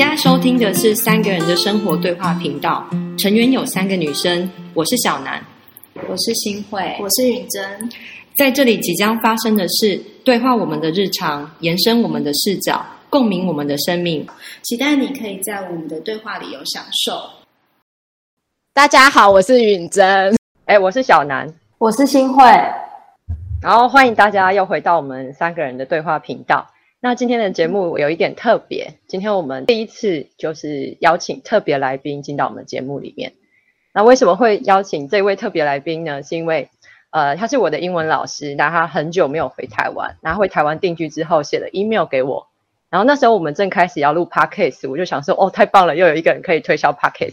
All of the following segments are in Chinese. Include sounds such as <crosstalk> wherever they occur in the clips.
现在收听的是三个人的生活对话频道，成员有三个女生，我是小南，我是新慧，我是允珍。在这里即将发生的事对话我们的日常，延伸我们的视角，共鸣我们的生命。期待你可以在我们的对话里有享受。大家好，我是允珍，哎，我是小南，我是新慧。然后欢迎大家又回到我们三个人的对话频道。那今天的节目有一点特别，今天我们第一次就是邀请特别来宾进到我们节目里面。那为什么会邀请这位特别来宾呢？是因为呃，他是我的英文老师，那他很久没有回台湾，然后回台湾定居之后写了 email 给我。然后那时候我们正开始要录 podcast，我就想说，哦，太棒了，又有一个人可以推销 podcast。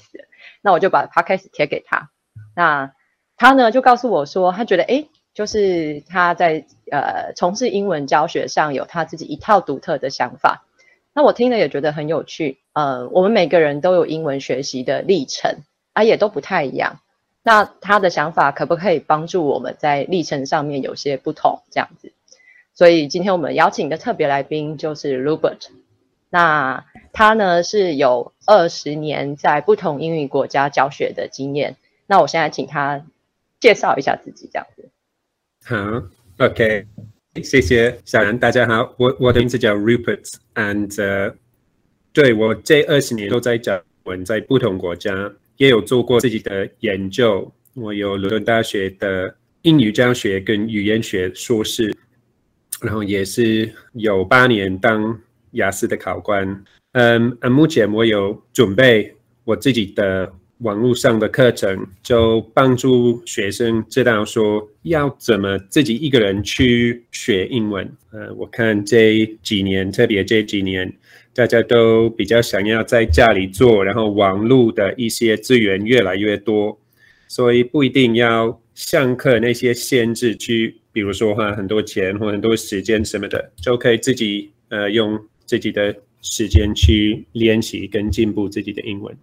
那我就把 podcast 贴给他。那他呢就告诉我说，他觉得哎。就是他在呃从事英文教学上有他自己一套独特的想法，那我听了也觉得很有趣。呃，我们每个人都有英文学习的历程，啊也都不太一样。那他的想法可不可以帮助我们在历程上面有些不同这样子？所以今天我们邀请的特别来宾就是 Robert。那他呢是有二十年在不同英语国家教学的经验。那我现在请他介绍一下自己这样子。好，OK，谢谢小杨，大家好，我我的名字叫 Rupert，and 对我这二十年都在讲文，在不同国家也有做过自己的研究，我有伦敦大学的英语教学跟语言学硕士，然后也是有八年当雅思的考官，嗯，目前我有准备我自己的。网络上的课程就帮助学生知道说要怎么自己一个人去学英文。呃，我看这几年，特别这几年，大家都比较想要在家里做，然后网络的一些资源越来越多，所以不一定要上课那些限制去，比如说花很多钱或很多时间什么的，就可以自己呃用自己的时间去练习跟进步自己的英文。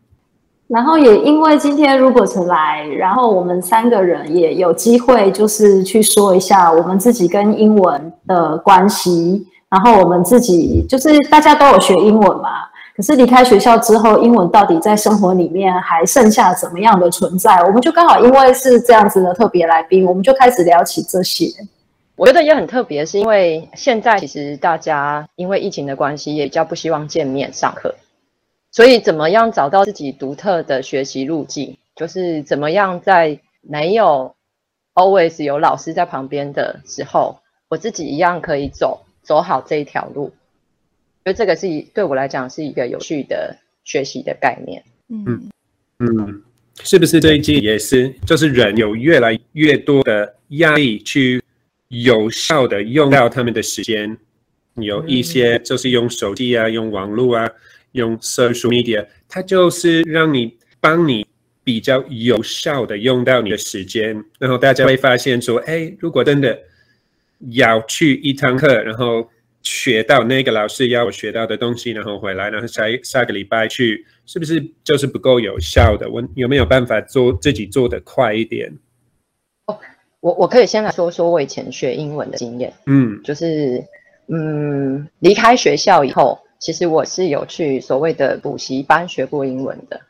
然后也因为今天 Robert 来，然后我们三个人也有机会，就是去说一下我们自己跟英文的关系。然后我们自己就是大家都有学英文嘛，可是离开学校之后，英文到底在生活里面还剩下怎么样的存在？我们就刚好因为是这样子的特别来宾，我们就开始聊起这些。我觉得也很特别，是因为现在其实大家因为疫情的关系，也比较不希望见面上课。所以，怎么样找到自己独特的学习路径？就是怎么样在没有 always 有老师在旁边的时候，我自己一样可以走走好这一条路。所以，这个是对我来讲是一个有趣的学习的概念。嗯嗯，是不是最近也是？就是人有越来越多的压力，去有效的用到他们的时间，有一些就是用手机啊，用网络啊。用 social media，它就是让你帮你比较有效的用到你的时间，然后大家会发现说，哎，如果真的要去一堂课，然后学到那个老师要我学到的东西，然后回来，然后下下个礼拜去，是不是就是不够有效的？我有没有办法做自己做的快一点？哦，我我可以先来说说我以前学英文的经验，嗯，就是嗯，离开学校以后。其实我是有去所谓的补习班学过英文的，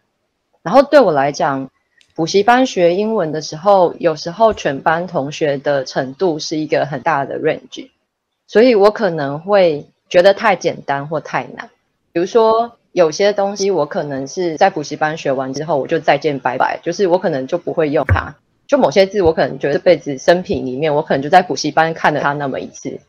然后对我来讲，补习班学英文的时候，有时候全班同学的程度是一个很大的 range，所以我可能会觉得太简单或太难。比如说有些东西，我可能是在补习班学完之后，我就再见拜拜，就是我可能就不会用它。就某些字，我可能觉得这辈子生平里面，我可能就在补习班看了它那么一次，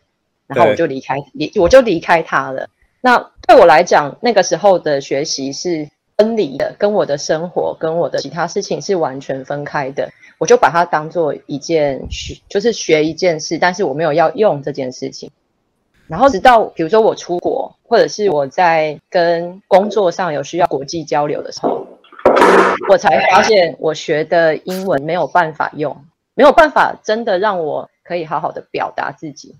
然后我就离开，离我就离开它了。那对我来讲，那个时候的学习是分离的，跟我的生活、跟我的其他事情是完全分开的。我就把它当做一件学，就是学一件事，但是我没有要用这件事情。然后直到比如说我出国，或者是我在跟工作上有需要国际交流的时候，我才发现我学的英文没有办法用，没有办法真的让我可以好好的表达自己，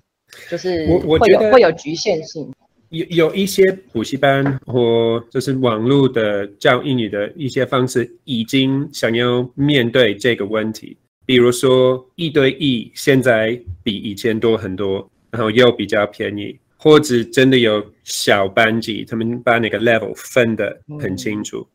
就是会有会有局限性。有有一些补习班或就是网络的教英语的一些方式，已经想要面对这个问题。比如说一对一，现在比以前多很多，然后又比较便宜，或者真的有小班级，他们把那个 level 分得很清楚。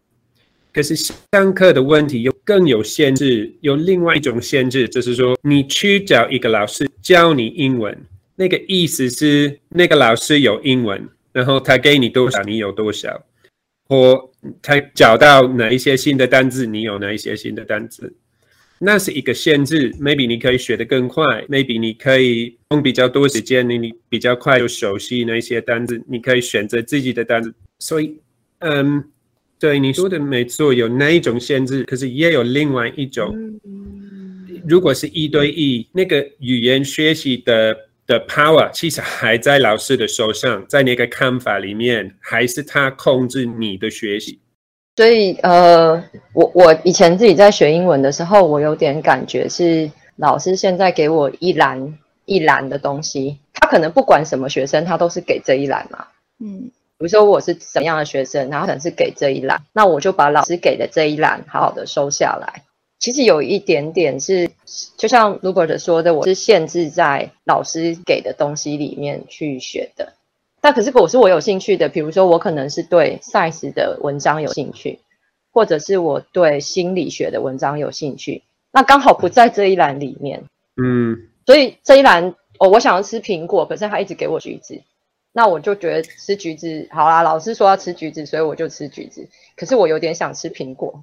可是上课的问题又更有限制，有另外一种限制，就是说你去找一个老师教你英文，那个意思是那个老师有英文，然后他给你多少，你有多少，或他找到哪一些新的单字，你有哪一些新的单字，那是一个限制。Maybe 你可以学得更快，Maybe 你可以用比较多时间，你你比较快就熟悉那些单字，你可以选择自己的单字。所以，嗯。对你说的没错，有那一种限制，可是也有另外一种。如果是一对一，那个语言学习的的 power 其实还在老师的手上，在那个看法里面，还是他控制你的学习。所以，呃，我我以前自己在学英文的时候，我有点感觉是老师现在给我一栏一栏的东西，他可能不管什么学生，他都是给这一栏嘛。嗯。比如说我是怎样的学生，然后可能是给这一栏，那我就把老师给的这一栏好好的收下来。其实有一点点是，就像 Robert 说的，我是限制在老师给的东西里面去学的。但可是我是我有兴趣的，比如说我可能是对 Science 的文章有兴趣，或者是我对心理学的文章有兴趣，那刚好不在这一栏里面。嗯，所以这一栏哦，我想要吃苹果，可是他一直给我橘子。那我就觉得吃橘子好啦，老师说要吃橘子，所以我就吃橘子。可是我有点想吃苹果，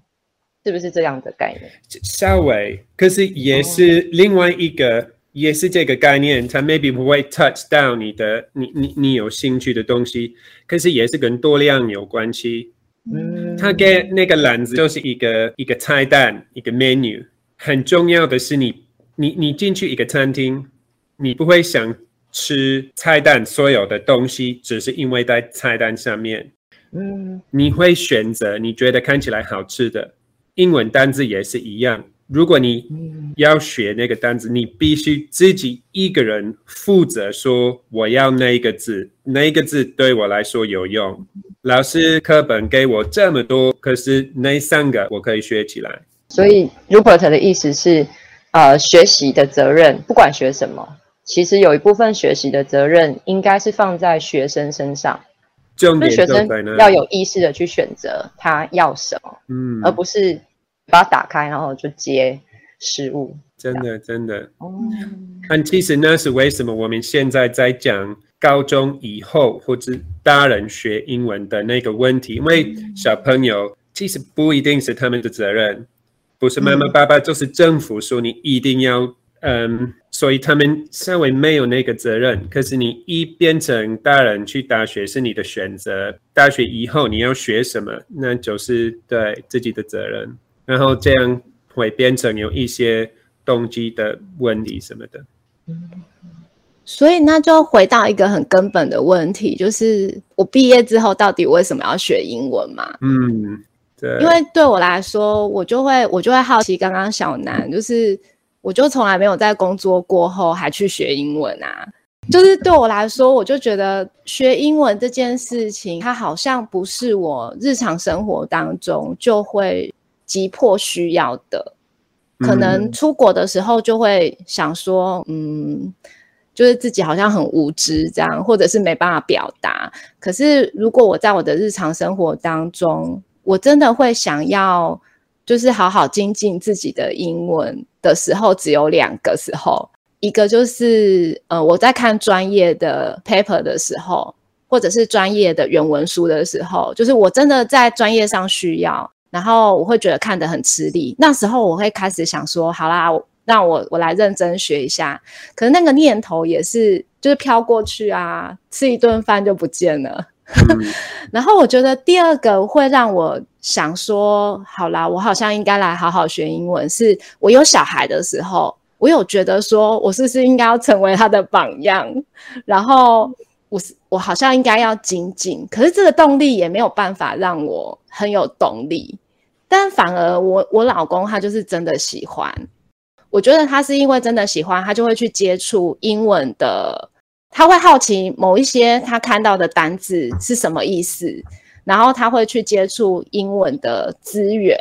是不是这样的概念？稍微，可是也是另外一个，也是这个概念。它 maybe 不会 touch 到你的，你你你有兴趣的东西，可是也是跟多量有关系。嗯，它给那个篮子就是一个一个菜单，一个 menu。很重要的是，你你你进去一个餐厅，你不会想。吃菜单所有的东西，只是因为在菜单上面，嗯，你会选择你觉得看起来好吃的。英文单字也是一样，如果你要学那个单字，你必须自己一个人负责说我要那一个字，那一个字对我来说有用。老师课本给我这么多，可是那三个我可以学起来。所以 Rupert 的意思是，呃，学习的责任，不管学什么。其实有一部分学习的责任应该是放在学生身上，就学生要有意识的去选择他要什么，嗯，而不是把它打开然后就接食物。真的，真的。哦，但其实那是为什么我们现在在讲高中以后或者大人学英文的那个问题，因为小朋友其实不一定是他们的责任，不是妈妈爸爸，就是政府说你一定要。嗯，所以他们稍微没有那个责任。可是你一变成大人去大学是你的选择，大学以后你要学什么，那就是对自己的责任。然后这样会变成有一些动机的问题什么的。所以那就回到一个很根本的问题，就是我毕业之后到底为什么要学英文嘛？嗯，对。因为对我来说，我就会我就会好奇，刚刚小南就是。我就从来没有在工作过后还去学英文啊，就是对我来说，我就觉得学英文这件事情，它好像不是我日常生活当中就会急迫需要的。可能出国的时候就会想说，嗯，就是自己好像很无知这样，或者是没办法表达。可是如果我在我的日常生活当中，我真的会想要。就是好好精进自己的英文的时候，只有两个时候，一个就是呃我在看专业的 paper 的时候，或者是专业的原文书的时候，就是我真的在专业上需要，然后我会觉得看得很吃力，那时候我会开始想说，好啦，让我我来认真学一下，可是那个念头也是就是飘过去啊，吃一顿饭就不见了。<laughs> 然后我觉得第二个会让我想说，好啦，我好像应该来好好学英文。是我有小孩的时候，我有觉得说，我是不是应该要成为他的榜样？然后我是我好像应该要精进，可是这个动力也没有办法让我很有动力。但反而我我老公他就是真的喜欢，我觉得他是因为真的喜欢，他就会去接触英文的。他会好奇某一些他看到的单字是什么意思，然后他会去接触英文的资源，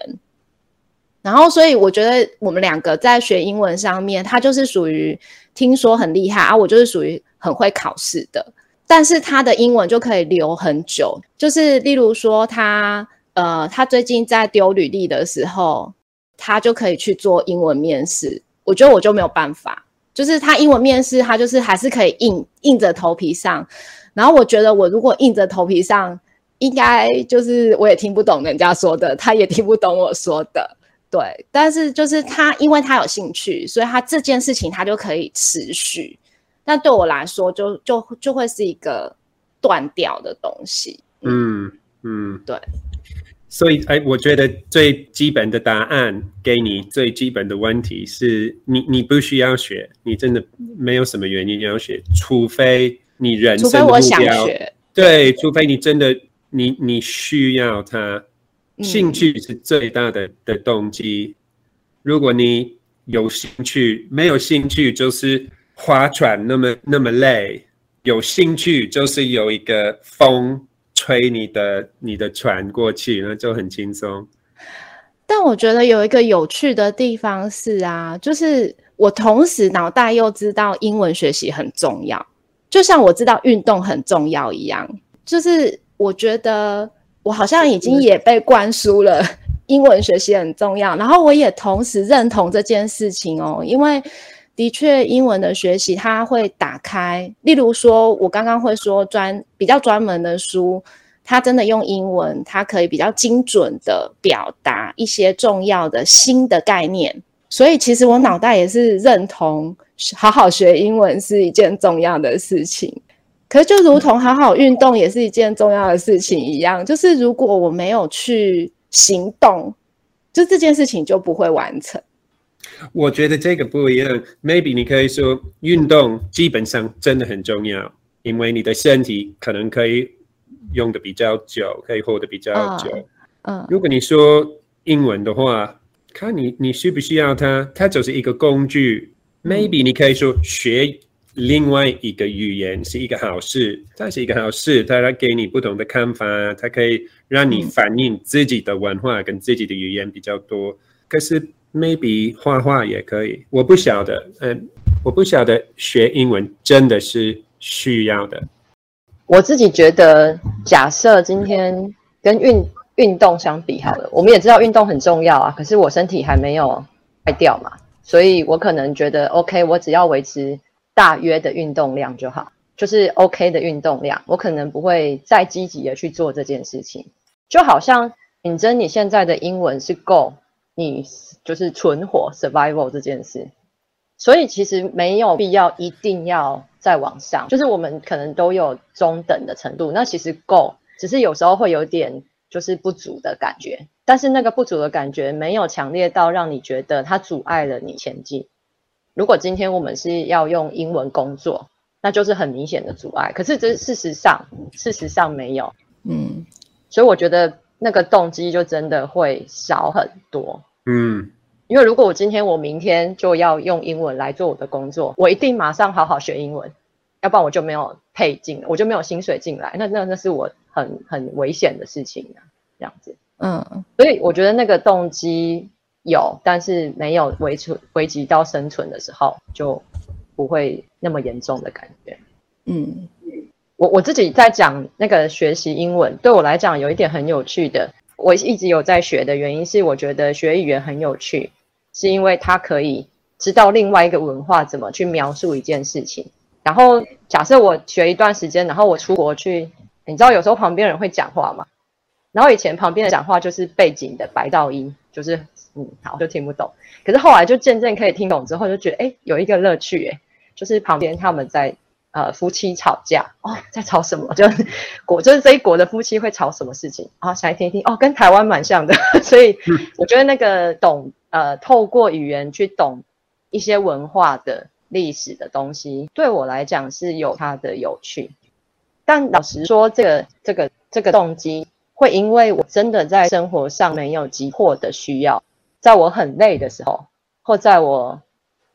然后所以我觉得我们两个在学英文上面，他就是属于听说很厉害啊，我就是属于很会考试的，但是他的英文就可以留很久。就是例如说，他呃，他最近在丢履历的时候，他就可以去做英文面试。我觉得我就没有办法，就是他英文面试，他就是还是可以硬硬着头皮上。然后我觉得我如果硬着头皮上，应该就是我也听不懂人家说的，他也听不懂我说的。对，但是就是他，因为他有兴趣，所以他这件事情他就可以持续。那对我来说，就就就会是一个断掉的东西。嗯嗯，对。所以，哎，我觉得最基本的答案给你最基本的问题是你，你不需要学，你真的没有什么原因要学，除非你人生目标。对，除非你真的你你需要它。兴趣是最大的的动机。如果你有兴趣，没有兴趣就是划船那么那么累；有兴趣就是有一个风吹你的你的船过去，那就很轻松。但我觉得有一个有趣的地方是啊，就是我同时脑袋又知道英文学习很重要，就像我知道运动很重要一样。就是我觉得。我好像已经也被灌输了英文学习很重要，然后我也同时认同这件事情哦，因为的确英文的学习它会打开，例如说我刚刚会说专比较专门的书，它真的用英文，它可以比较精准的表达一些重要的新的概念，所以其实我脑袋也是认同好好学英文是一件重要的事情。可是，就如同好好运动也是一件重要的事情一样，就是如果我没有去行动，就这件事情就不会完成。我觉得这个不一样。Maybe 你可以说，运动基本上真的很重要，因为你的身体可能可以用的比较久，可以活得比较久。嗯。如果你说英文的话，看你你需不需要它，它就是一个工具。Maybe 你可以说学。另外一个语言是一个好事，它是一个好事，它来给你不同的看法，它可以让你反映自己的文化跟自己的语言比较多。可是 maybe 画画也可以，我不晓得，嗯，我不晓得学英文真的是需要的。我自己觉得，假设今天跟运运动相比好了，我们也知道运动很重要啊，可是我身体还没有坏掉嘛，所以我可能觉得 OK，我只要维持。大约的运动量就好，就是 OK 的运动量。我可能不会再积极的去做这件事情，就好像尹真，你现在的英文是够你就是存活 survival 这件事，所以其实没有必要一定要再往上，就是我们可能都有中等的程度，那其实够，只是有时候会有点就是不足的感觉，但是那个不足的感觉没有强烈到让你觉得它阻碍了你前进。如果今天我们是要用英文工作，那就是很明显的阻碍。可是这事实上，事实上没有，嗯，所以我觉得那个动机就真的会少很多，嗯，因为如果我今天我明天就要用英文来做我的工作，我一定马上好好学英文，要不然我就没有配进，我就没有薪水进来，那那那是我很很危险的事情啊，这样子，嗯，所以我觉得那个动机。有，但是没有危存危及到生存的时候，就不会那么严重的感觉。嗯，我我自己在讲那个学习英文，对我来讲有一点很有趣的，我一直有在学的原因是，我觉得学语言很有趣，是因为它可以知道另外一个文化怎么去描述一件事情。然后假设我学一段时间，然后我出国去，你知道有时候旁边人会讲话嘛？然后以前旁边的讲话就是背景的白噪音，就是。嗯，好，就听不懂。可是后来就渐渐可以听懂之后，就觉得哎，有一个乐趣哎，就是旁边他们在呃夫妻吵架哦，在吵什么？<laughs> 就是国就是这一国的夫妻会吵什么事情啊？想来听一听哦，跟台湾蛮像的。<laughs> 所以我觉得那个懂呃，透过语言去懂一些文化的历史的东西，对我来讲是有它的有趣。但老实说，这个这个这个动机会因为我真的在生活上没有急迫的需要。在我很累的时候，或在我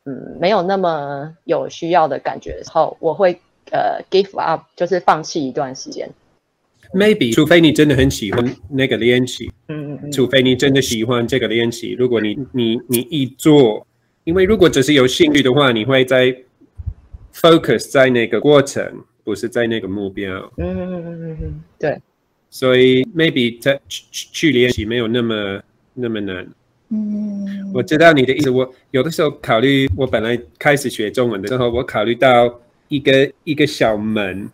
嗯没有那么有需要的感觉的时候，我会呃 give up，就是放弃一段时间。Maybe，除非你真的很喜欢那个练习，嗯嗯嗯，除非你真的喜欢这个练习。如果你你你一做，因为如果只是有兴趣的话，你会在 focus 在那个过程，不是在那个目标。嗯嗯嗯嗯，对。所以 maybe 在去去练习没有那么那么难。嗯，我知道你的意思。我有的时候考虑，我本来开始学中文的时候，我考虑到一个一个小门，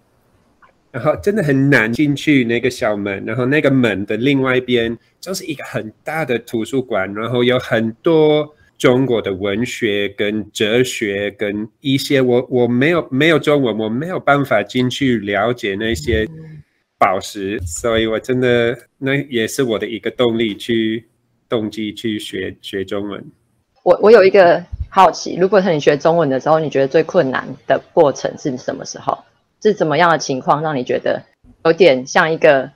然后真的很难进去那个小门，然后那个门的另外一边就是一个很大的图书馆，然后有很多中国的文学跟哲学跟一些我我没有没有中文，我没有办法进去了解那些宝石，所以我真的那也是我的一个动力去。动机去学学中文，我我有一个好奇，如果是你学中文的时候，你觉得最困难的过程是什么时候？是怎么样的情况让你觉得有点像一个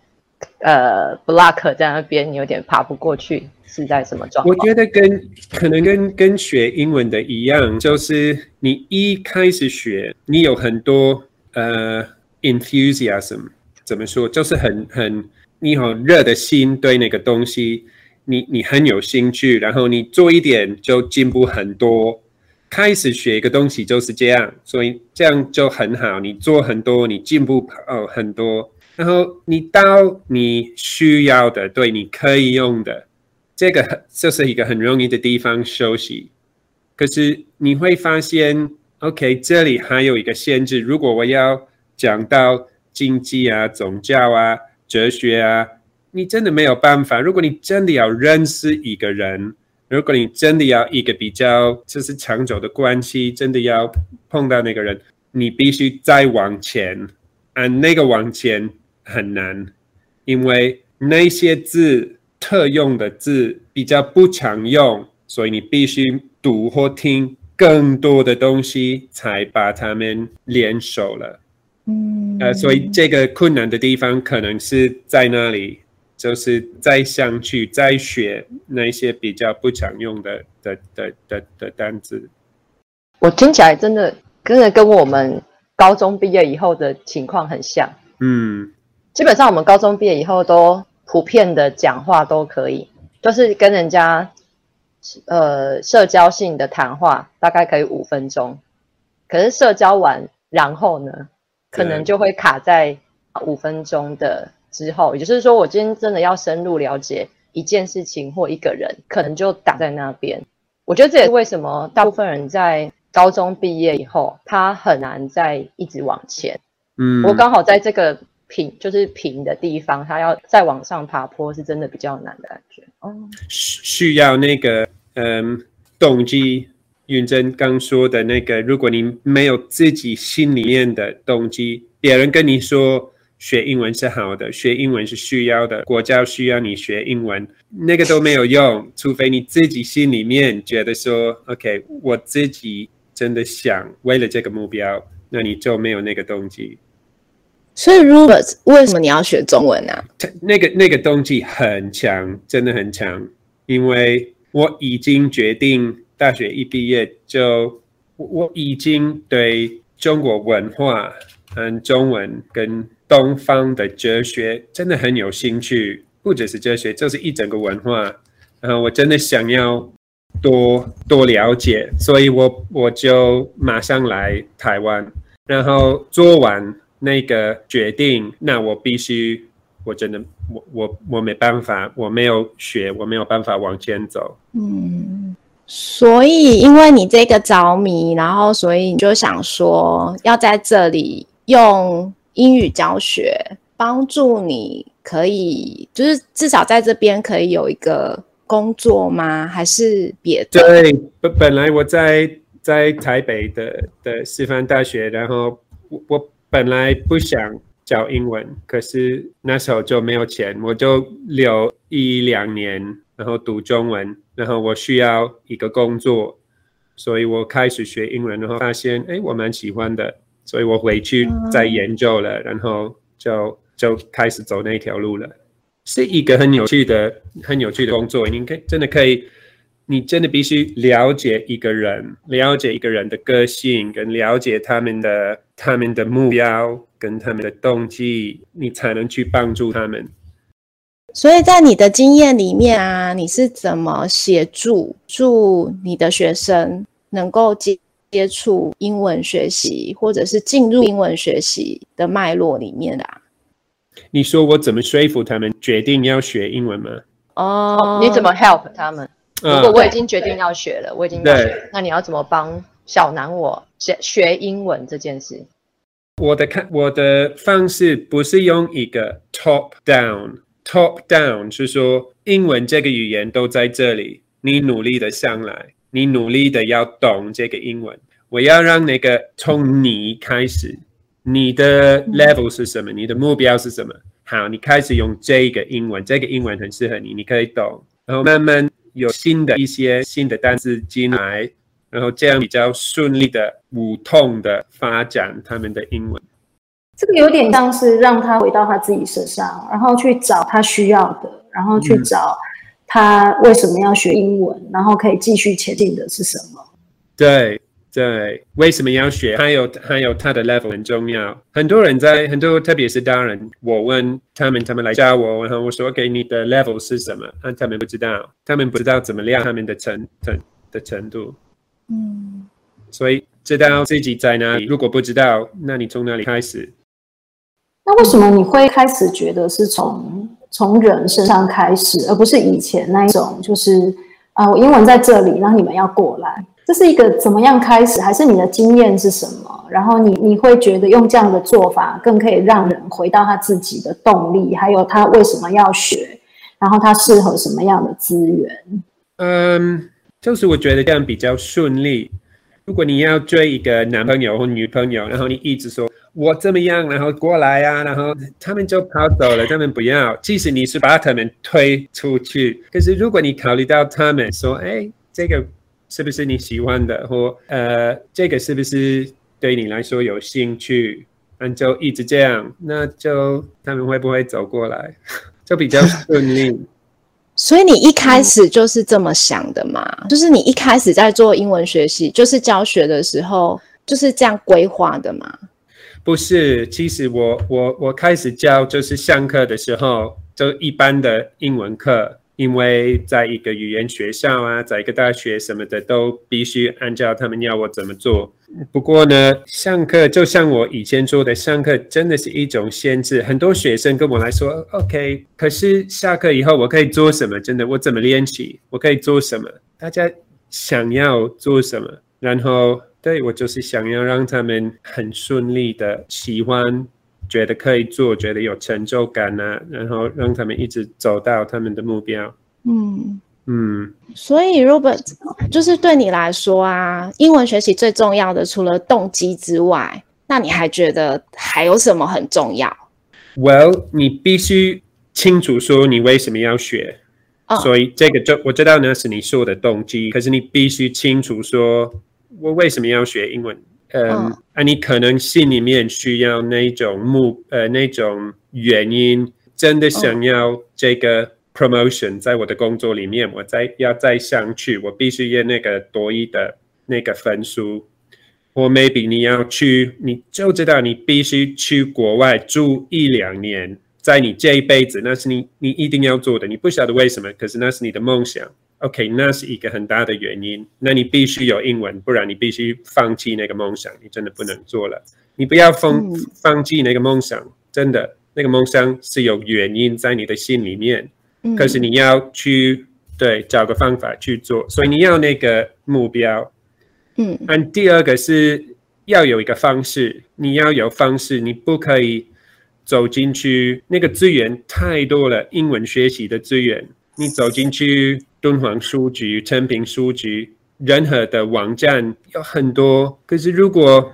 呃 block 在那边，你有点爬不过去？是在什么状况？我觉得跟可能跟跟学英文的一样，就是你一开始学，你有很多呃 enthusiasm，怎么说？就是很很你很热的心对那个东西。你你很有兴趣，然后你做一点就进步很多。开始学一个东西就是这样，所以这样就很好。你做很多，你进步哦很多。然后你到你需要的，对你可以用的，这个就是一个很容易的地方休息。可是你会发现，OK，这里还有一个限制。如果我要讲到经济啊、宗教啊、哲学啊。你真的没有办法。如果你真的要认识一个人，如果你真的要一个比较就是长久的关系，真的要碰到那个人，你必须再往前。啊，那个往前很难，因为那些字特用的字比较不常用，所以你必须读或听更多的东西，才把它们练熟了。嗯，呃，所以这个困难的地方可能是在那里。就是再上去再学那些比较不常用的的的的的单词。我听起来真的真的跟我们高中毕业以后的情况很像。嗯，基本上我们高中毕业以后都普遍的讲话都可以，就是跟人家呃社交性的谈话大概可以五分钟，可是社交完然后呢，可能就会卡在五分钟的。之后，也就是说，我今天真的要深入了解一件事情或一个人，可能就打在那边。我觉得这也是为什么大部分人在高中毕业以后，他很难再一直往前。嗯，我刚好在这个平，就是平的地方，他要再往上爬坡，是真的比较难的感觉。哦，需要那个嗯动机。云珍刚说的那个，如果你没有自己心里面的动机，别人跟你说。学英文是好的，学英文是需要的，国家需要你学英文，那个都没有用，<laughs> 除非你自己心里面觉得说，OK，我自己真的想为了这个目标，那你就没有那个动机。所以，Robert，为什么你要学中文呢？那个那个动机很强，真的很强，因为我已经决定大学一毕业就，我已经对中国文化、嗯，中文跟东方的哲学真的很有兴趣，不只是哲学，就是一整个文化。然后我真的想要多多了解，所以我我就马上来台湾，然后做完那个决定。那我必须，我真的，我我我没办法，我没有学，我没有办法往前走。嗯，所以因为你这个着迷，然后所以你就想说要在这里用。英语教学帮助你可以，就是至少在这边可以有一个工作吗？还是别的？对，本本来我在在台北的的师范大学，然后我我本来不想教英文，可是那时候就没有钱，我就留一两年，然后读中文，然后我需要一个工作，所以我开始学英文，然后发现哎，我蛮喜欢的。所以我回去再研究了，然后就就开始走那条路了。是一个很有趣的、很有趣的工作。你可以真的可以，你真的必须了解一个人，了解一个人的个性，跟了解他们的他们的目标跟他们的动机，你才能去帮助他们。所以在你的经验里面啊，你是怎么协助助你的学生能够接？接触英文学习，或者是进入英文学习的脉络里面的啊？你说我怎么说服他们决定要学英文吗？哦，你怎么 help 他们？如果我已经决定要学了，我已经要学，那你要怎么帮小南我学学英文这件事？我的看我的方式不是用一个 top down，top down 是说英文这个语言都在这里，你努力的上来，你努力的要懂这个英文。我要让那个从你开始，你的 level 是什么？你的目标是什么？好，你开始用这个英文，这个英文很适合你，你可以懂，然后慢慢有新的一些新的单词进来。然后这样比较顺利的、无痛的发展他们的英文。这个有点像是让他回到他自己身上，然后去找他需要的，然后去找他为什么要学英文，然后可以继续前进的是什么？对对，为什么要学？还有还有他的 level 很重要。很多人在很多，特别是大人，我问他们，他们来教我，然后我说给你的 level 是什么？啊，他们不知道，他们不知道怎么量他们的程程的程度。嗯，所以知道自己在哪里。如果不知道，那你从哪里开始？那为什么你会开始觉得是从从人身上开始，而不是以前那一种，就是啊，我英文在这里，然后你们要过来，这是一个怎么样开始？还是你的经验是什么？然后你你会觉得用这样的做法更可以让人回到他自己的动力，还有他为什么要学，然后他适合什么样的资源？嗯。就是我觉得这样比较顺利。如果你要追一个男朋友或女朋友，然后你一直说我怎么样，然后过来呀，然后他们就跑走了，他们不要。即使你是把他们推出去，可是如果你考虑到他们说，哎，这个是不是你喜欢的，或呃，这个是不是对你来说有兴趣，那就一直这样，那就他们会不会走过来，<laughs> 就比较顺利。所以你一开始就是这么想的嘛？就是你一开始在做英文学习，就是教学的时候就是这样规划的嘛？不是，其实我我我开始教就是上课的时候就一般的英文课。因为在一个语言学校啊，在一个大学什么的，都必须按照他们要我怎么做。不过呢，上课就像我以前说的，上课真的是一种限制。很多学生跟我来说，OK，可是下课以后我可以做什么？真的，我怎么练习？我可以做什么？大家想要做什么？然后，对我就是想要让他们很顺利的喜欢。觉得可以做，觉得有成就感啊，然后让他们一直走到他们的目标。嗯嗯，所以 Robert 就是对你来说啊，英文学习最重要的除了动机之外，那你还觉得还有什么很重要？Well，你必须清楚说你为什么要学。所以这个就我知道那是你说的动机，可是你必须清楚说我为什么要学英文。嗯，啊，你可能心里面需要那种目，呃，那种原因，真的想要这个 promotion，在我的工作里面，我再要再上去，我必须要那个多一的那个分数，或 maybe 你要去，你就知道你必须去国外住一两年，在你这一辈子，那是你你一定要做的，你不晓得为什么，可是那是你的梦想。OK，那是一个很大的原因。那你必须有英文，不然你必须放弃那个梦想，你真的不能做了。你不要放放弃那个梦想，真的，那个梦想是有原因在你的心里面。可是你要去对找个方法去做，所以你要那个目标。嗯。那第二个是要有一个方式，你要有方式，你不可以走进去那个资源太多了，英文学习的资源，你走进去。敦煌书局、成品书局，任何的网站有很多。可是，如果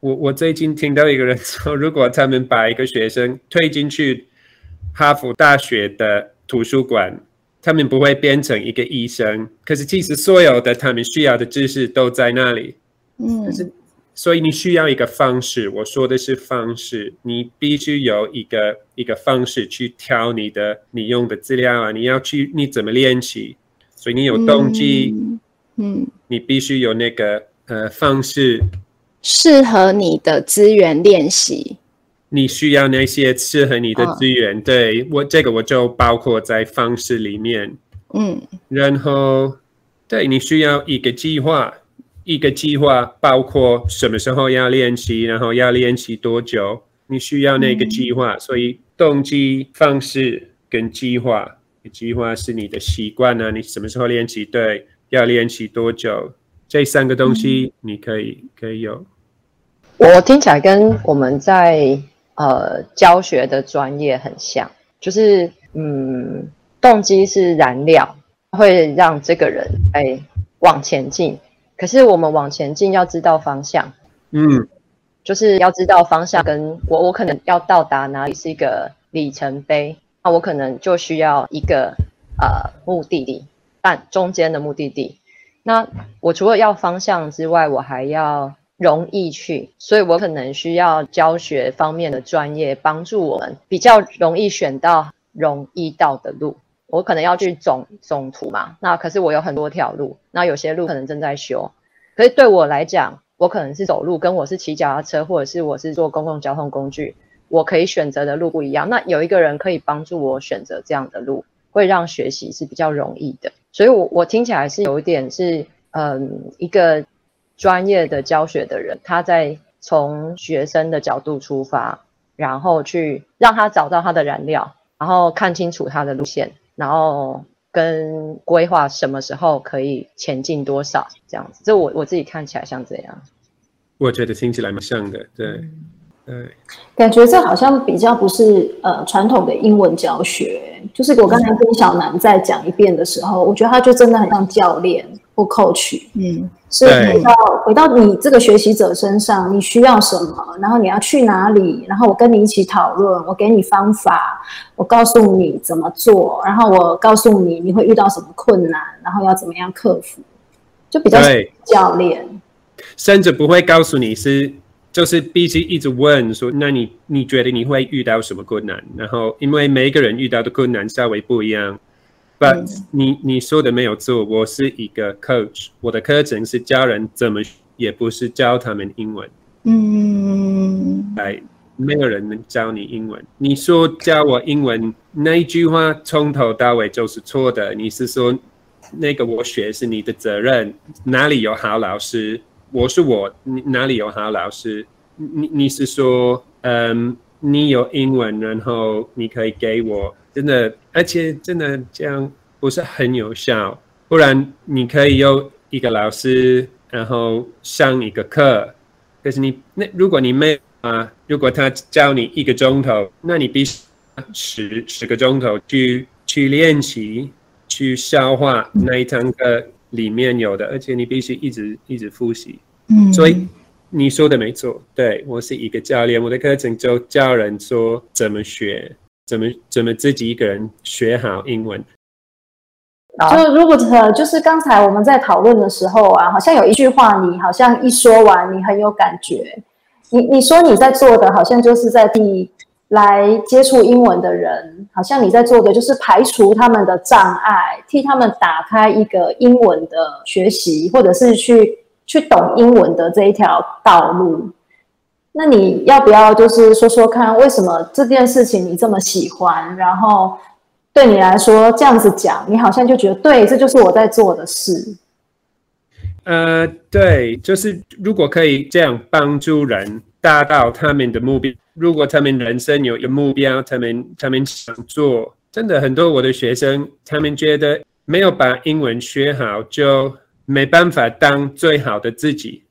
我我最近听到一个人说，如果他们把一个学生推进去哈佛大学的图书馆，他们不会变成一个医生。可是，其实所有的他们需要的知识都在那里。嗯。可是。所以你需要一个方式，我说的是方式，你必须有一个一个方式去挑你的你用的资料啊，你要去你怎么练习。所以你有动机，嗯，你必须有那个呃方式，适合你的资源练习。你需要那些适合你的资源，对我这个我就包括在方式里面，嗯，然后对你需要一个计划，一个计划包括什么时候要练习，然后要练习多久，你需要那个计划。所以动机、方式跟计划，计划是你的习惯呢，你什么时候练习？对，要练习多久？这三个东西你可以可以有。我听起来跟我们在呃教学的专业很像，就是嗯，动机是燃料，会让这个人哎往前进。可是我们往前进要知道方向，嗯，就是要知道方向。跟我我可能要到达哪里是一个里程碑，那我可能就需要一个呃目的地，但中间的目的地。那我除了要方向之外，我还要容易去，所以我可能需要教学方面的专业帮助我们比较容易选到容易到的路。我可能要去总总图嘛，那可是我有很多条路，那有些路可能正在修。可是对我来讲，我可能是走路，跟我是骑脚踏车，或者是我是坐公共交通工具，我可以选择的路不一样。那有一个人可以帮助我选择这样的路，会让学习是比较容易的。所以，我我听起来是有一点是，嗯，一个专业的教学的人，他在从学生的角度出发，然后去让他找到他的燃料，然后看清楚他的路线，然后跟规划什么时候可以前进多少这样子。这我我自己看起来像这样。我觉得听起来蛮像的，对。对，感觉这好像比较不是呃传统的英文教学，就是我刚才跟小南再讲一遍的时候，我觉得他就真的很像教练或 coach，嗯，是回到回到你这个学习者身上，你需要什么，然后你要去哪里，然后我跟你一起讨论，我给你方法，我告诉你怎么做，然后我告诉你你会遇到什么困难，然后要怎么样克服，就比较教练，甚至不会告诉你是。就是必须一直问说，那你你觉得你会遇到什么困难？然后因为每个人遇到的困难稍微不一样。But 你你说的没有错，我是一个 coach，我的课程是教人怎么，也不是教他们英文。嗯，来，没有人能教你英文。你说教我英文那一句话从头到尾就是错的。你是说那个我学是你的责任？哪里有好老师？我是我，哪里有好老师？你你是说，嗯，你有英文，然后你可以给我真的，而且真的这样不是很有效。不然你可以有一个老师，然后上一个课，可是你那如果你没啊，如果他教你一个钟头，那你必须十十个钟头去去练习，去消化那一堂课。里面有的，而且你必须一直一直复习。嗯，所以你说的没错。对我是一个教练，我的课程就教人说怎么学，怎么怎么自己一个人学好英文。就如果呃，就是刚才我们在讨论的时候啊，好像有一句话，你好像一说完，你很有感觉。你你说你在做的，好像就是在第。来接触英文的人，好像你在做的就是排除他们的障碍，替他们打开一个英文的学习，或者是去去懂英文的这一条道路。那你要不要就是说说看，为什么这件事情你这么喜欢？然后对你来说这样子讲，你好像就觉得对，这就是我在做的事。呃，对，就是如果可以这样帮助人达到他们的目标。如果他们人生有一个目标，他们他们想做，真的很多我的学生，他们觉得没有把英文学好，就没办法当最好的自己。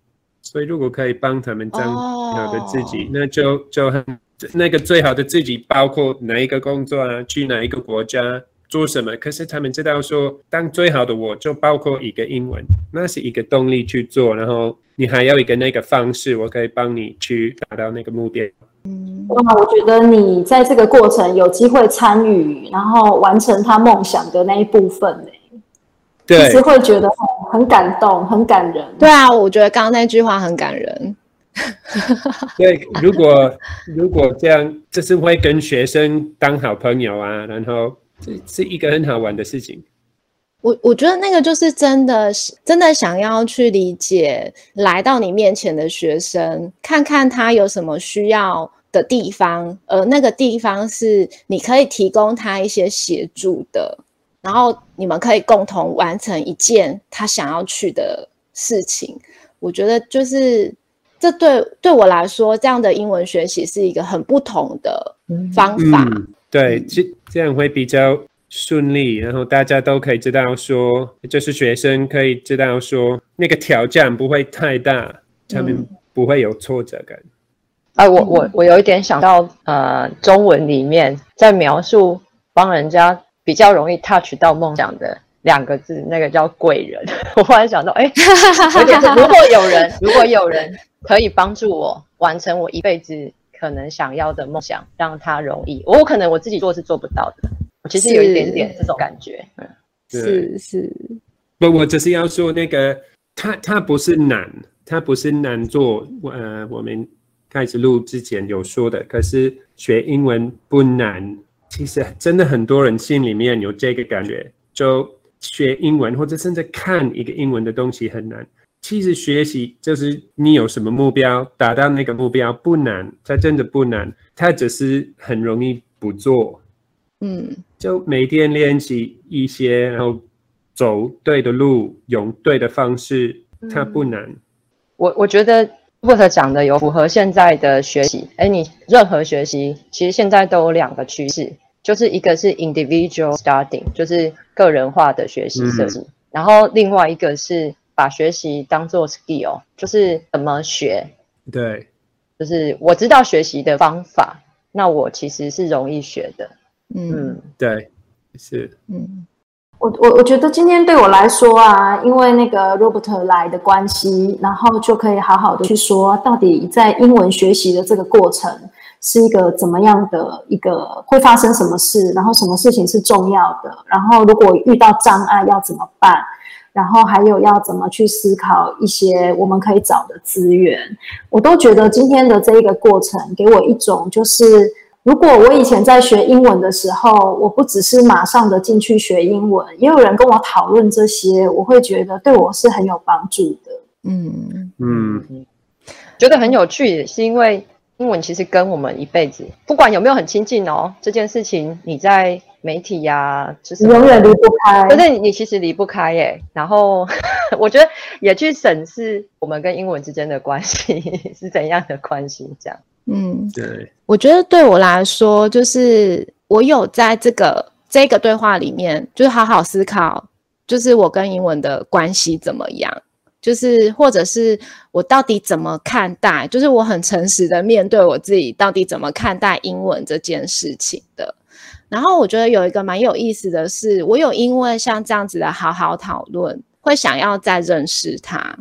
所以如果可以帮他们当最好的自己，那就就很那个最好的自己，包括哪一个工作啊，去哪一个国家做什么。可是他们知道说，当最好的我就包括一个英文，那是一个动力去做。然后你还要一个那个方式，我可以帮你去达到那个目标。嗯，哇，我觉得你在这个过程有机会参与，然后完成他梦想的那一部分呢，其实会觉得很感动、很感人。对啊，我觉得刚刚那句话很感人。<laughs> 对，如果如果这样，就是会跟学生当好朋友啊，然后这是一个很好玩的事情。我我觉得那个就是真的，真的想要去理解来到你面前的学生，看看他有什么需要的地方，而那个地方是你可以提供他一些协助的，然后你们可以共同完成一件他想要去的事情。我觉得就是这对对我来说，这样的英文学习是一个很不同的方法。对，这这样会比较顺利，然后大家都可以知道说，就是学生可以知道说，那个挑战不会太大，他们不会有挫折感。哎，我我我有一点想到，呃，中文里面在描述帮人家比较容易 touch 到梦想的两个字，那个叫贵人。<laughs> 我忽然想到，哎，<laughs> 如果有人，如果有人可以帮助我完成我一辈子可能想要的梦想，让他容易，我可能我自己做是做不到的。我其实有一点点这种感觉，嗯，是是。不，我只是要说那个，他他不是难，他不是难做，呃，我们。开始录之前有说的，可是学英文不难。其实真的很多人心里面有这个感觉，就学英文或者甚至看一个英文的东西很难。其实学习就是你有什么目标，达到那个目标不难，它真的不难，它只是很容易不做。嗯，就每天练习一些，然后走对的路，用对的方式，它不难。我我觉得。沃特讲的有符合现在的学习，哎，你任何学习其实现在都有两个趋势，就是一个是 individual studying，就是个人化的学习设计，然后另外一个是把学习当做 skill，就是怎么学。对，就是我知道学习的方法，那我其实是容易学的。嗯，对，是，嗯。我我我觉得今天对我来说啊，因为那个 Robert 来的关系，然后就可以好好的去说，到底在英文学习的这个过程是一个怎么样的一个会发生什么事，然后什么事情是重要的，然后如果遇到障碍要怎么办，然后还有要怎么去思考一些我们可以找的资源，我都觉得今天的这一个过程给我一种就是。如果我以前在学英文的时候，我不只是马上的进去学英文，也有人跟我讨论这些，我会觉得对我是很有帮助的。嗯嗯，觉得很有趣，是因为英文其实跟我们一辈子，不管有没有很亲近哦，这件事情你在媒体呀，就是永远离不开。不是你其实离不开耶。然后 <laughs> 我觉得也去审视我们跟英文之间的关系是怎样的关系，这样。嗯，对，我觉得对我来说，就是我有在这个这个对话里面，就是好好思考，就是我跟英文的关系怎么样，就是或者是我到底怎么看待，就是我很诚实的面对我自己，到底怎么看待英文这件事情的。然后我觉得有一个蛮有意思的是，我有因为像这样子的好好讨论，会想要再认识他，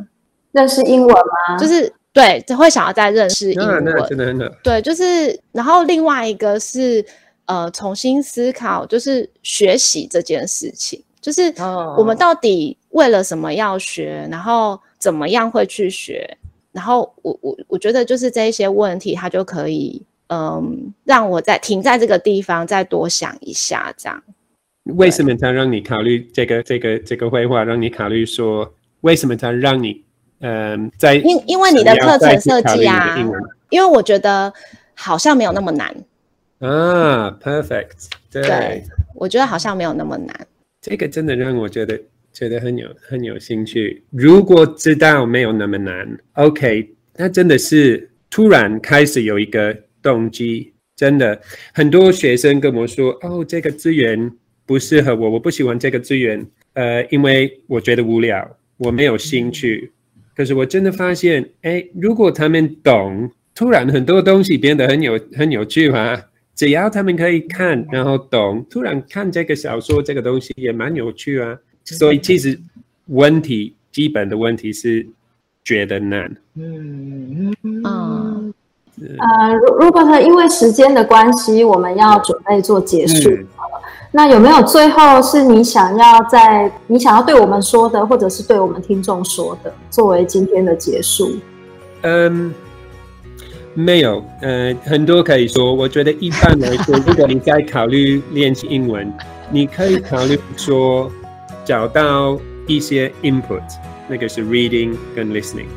认识英文吗？就是。对，就会想要再认识英文。真的真的。对，就是，然后另外一个是，呃，重新思考，就是学习这件事情，就是我们到底为了什么要学，然后怎么样会去学，然后我我我觉得就是这一些问题，它就可以，嗯，让我在停在这个地方再多想一下，这样。为什么他让你考虑这个这个这个绘画？让你考虑说，为什么他让你？嗯，在因因为你的课程设计啊，因为我觉得好像没有那么难啊，perfect，对，我觉得好像没有那么难。这个真的让我觉得觉得很有很有兴趣。如果知道没有那么难，OK，那真的是突然开始有一个动机。真的，很多学生跟我说：“哦，这个资源不适合我，我不喜欢这个资源，呃，因为我觉得无聊，我没有兴趣。”可是我真的发现，哎，如果他们懂，突然很多东西变得很有很有趣嘛。只要他们可以看，然后懂，突然看这个小说，这个东西也蛮有趣啊。所以其实问题基本的问题是觉得难。嗯嗯嗯。呃，如如果说因为时间的关系，我们要准备做结束。那有没有最后是你想要在你想要对我们说的，或者是对我们听众说的，作为今天的结束？嗯，没有，呃，很多可以说。我觉得一般来说，<laughs> 如果你在考虑练习英文，你可以考虑说找到一些 input，那个是 reading 跟 listening，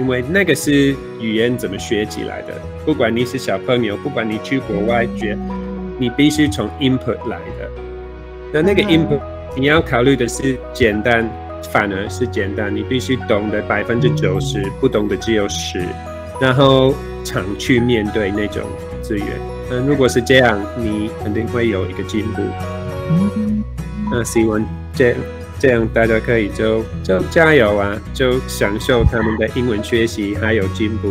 因为那个是语言怎么学起来的。不管你是小朋友，不管你去国外学。你必须从 input 来的，那那个 input 你要考虑的是简单反而是简单，你必须懂得百分之九十，不懂的只有十，然后常去面对那种资源。那，如果是这样，你肯定会有一个进步。那希望这这样大家可以就就加油啊，就享受他们的英文学习还有进步。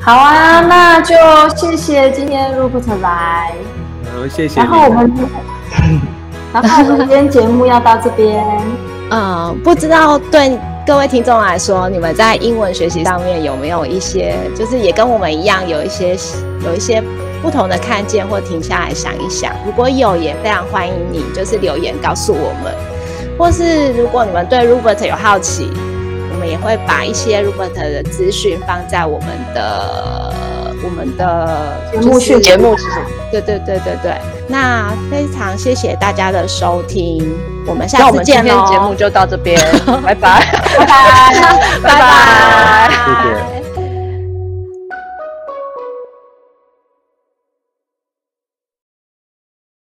好啊，那就谢谢今天 Rupert 来。好，谢谢。然后我们，然后我们今天节目要到这边。嗯，<laughs> 不知道对各位听众来说，你们在英文学习上面有没有一些，就是也跟我们一样有一些有一些不同的看见，或停下来想一想。如果有，也非常欢迎你，就是留言告诉我们。或是如果你们对 Robert 有好奇，我们也会把一些 Robert 的资讯放在我们的我们的节目序节目是什么？对对对对对。那非常谢谢大家的收听。我们下次见喽！节目就到这边，拜拜，<laughs> 拜拜，拜拜，谢谢。